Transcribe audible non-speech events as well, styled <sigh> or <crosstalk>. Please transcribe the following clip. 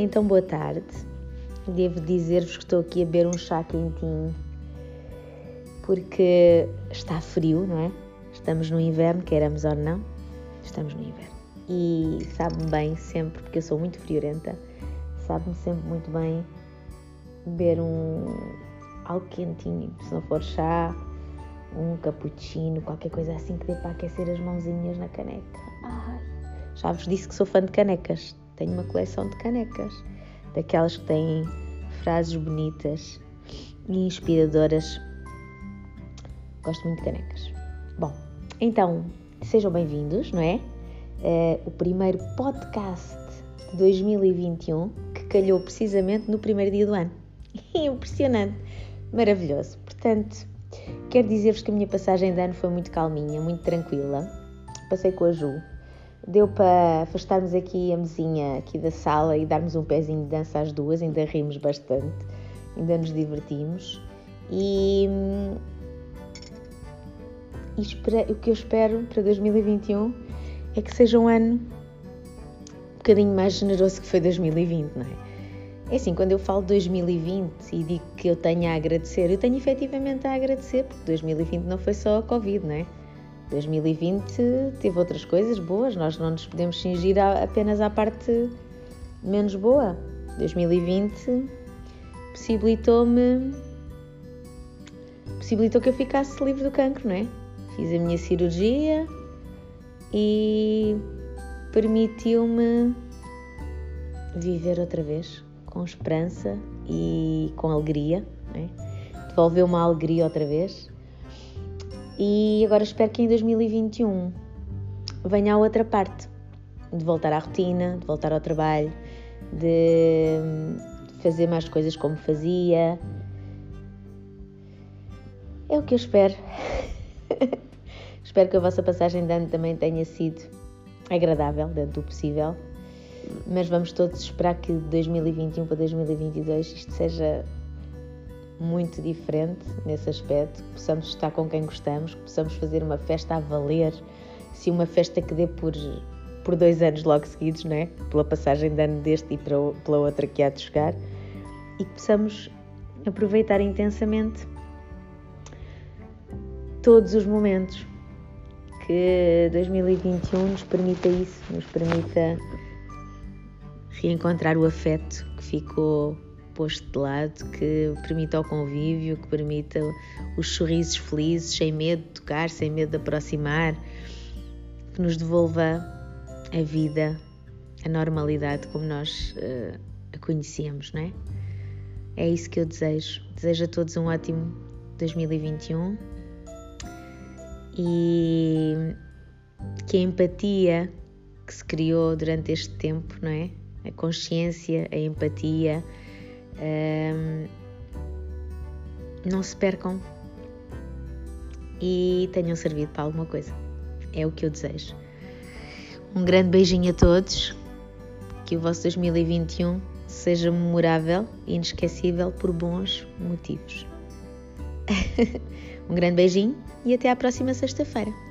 Então, boa tarde. Devo dizer-vos que estou aqui a beber um chá quentinho porque está frio, não é? Estamos no inverno, queiramos ou não, estamos no inverno. E sabe-me bem sempre, porque eu sou muito friorenta, sabe-me sempre muito bem beber um algo quentinho, se não for chá, um cappuccino, qualquer coisa assim que dê para aquecer as mãozinhas na caneca. Ai, já vos disse que sou fã de canecas. Tenho uma coleção de canecas, daquelas que têm frases bonitas e inspiradoras. Gosto muito de canecas. Bom, então sejam bem-vindos, não é? é? O primeiro podcast de 2021 que calhou precisamente no primeiro dia do ano. <laughs> Impressionante, maravilhoso. Portanto, quero dizer-vos que a minha passagem de ano foi muito calminha, muito tranquila. Passei com a Ju, deu para afastarmos aqui a mesinha aqui da sala e darmos um pezinho de dança às duas, ainda rimos bastante, ainda nos divertimos e, e espera, o que eu espero para 2021 é que seja um ano um bocadinho mais generoso que foi 2020, não é? É assim, quando eu falo 2020 e digo que eu tenho a agradecer, eu tenho efetivamente a agradecer, porque 2020 não foi só a Covid, não é? 2020 teve outras coisas boas, nós não nos podemos cingir apenas à parte menos boa. 2020 possibilitou-me possibilitou que eu ficasse livre do cancro, não é? Fiz a minha cirurgia e permitiu-me viver outra vez com esperança e com alegria, é? devolveu uma alegria outra vez e agora espero que em 2021 venha a outra parte de voltar à rotina, de voltar ao trabalho, de fazer mais coisas como fazia. É o que eu espero. <laughs> espero que a vossa passagem de ano também tenha sido agradável, dentro do possível. Mas vamos todos esperar que de 2021 para 2022 isto seja muito diferente nesse aspecto, que possamos estar com quem gostamos, que possamos fazer uma festa a valer, se uma festa que dê por, por dois anos logo seguidos, não é? pela passagem de ano deste e pela outra que há de chegar, e que possamos aproveitar intensamente todos os momentos que 2021 nos permita isso, nos permita reencontrar o afeto que ficou posto de lado, que permita o convívio, que permita os sorrisos felizes, sem medo de tocar, sem medo de aproximar, que nos devolva a vida, a normalidade como nós uh, a conhecíamos, não é? É isso que eu desejo. Desejo a todos um ótimo 2021 e que a empatia que se criou durante este tempo, não é? A consciência, a empatia, não se percam e tenham servido para alguma coisa. É o que eu desejo. Um grande beijinho a todos. Que o vosso 2021 seja memorável e inesquecível por bons motivos. <laughs> um grande beijinho e até à próxima sexta-feira.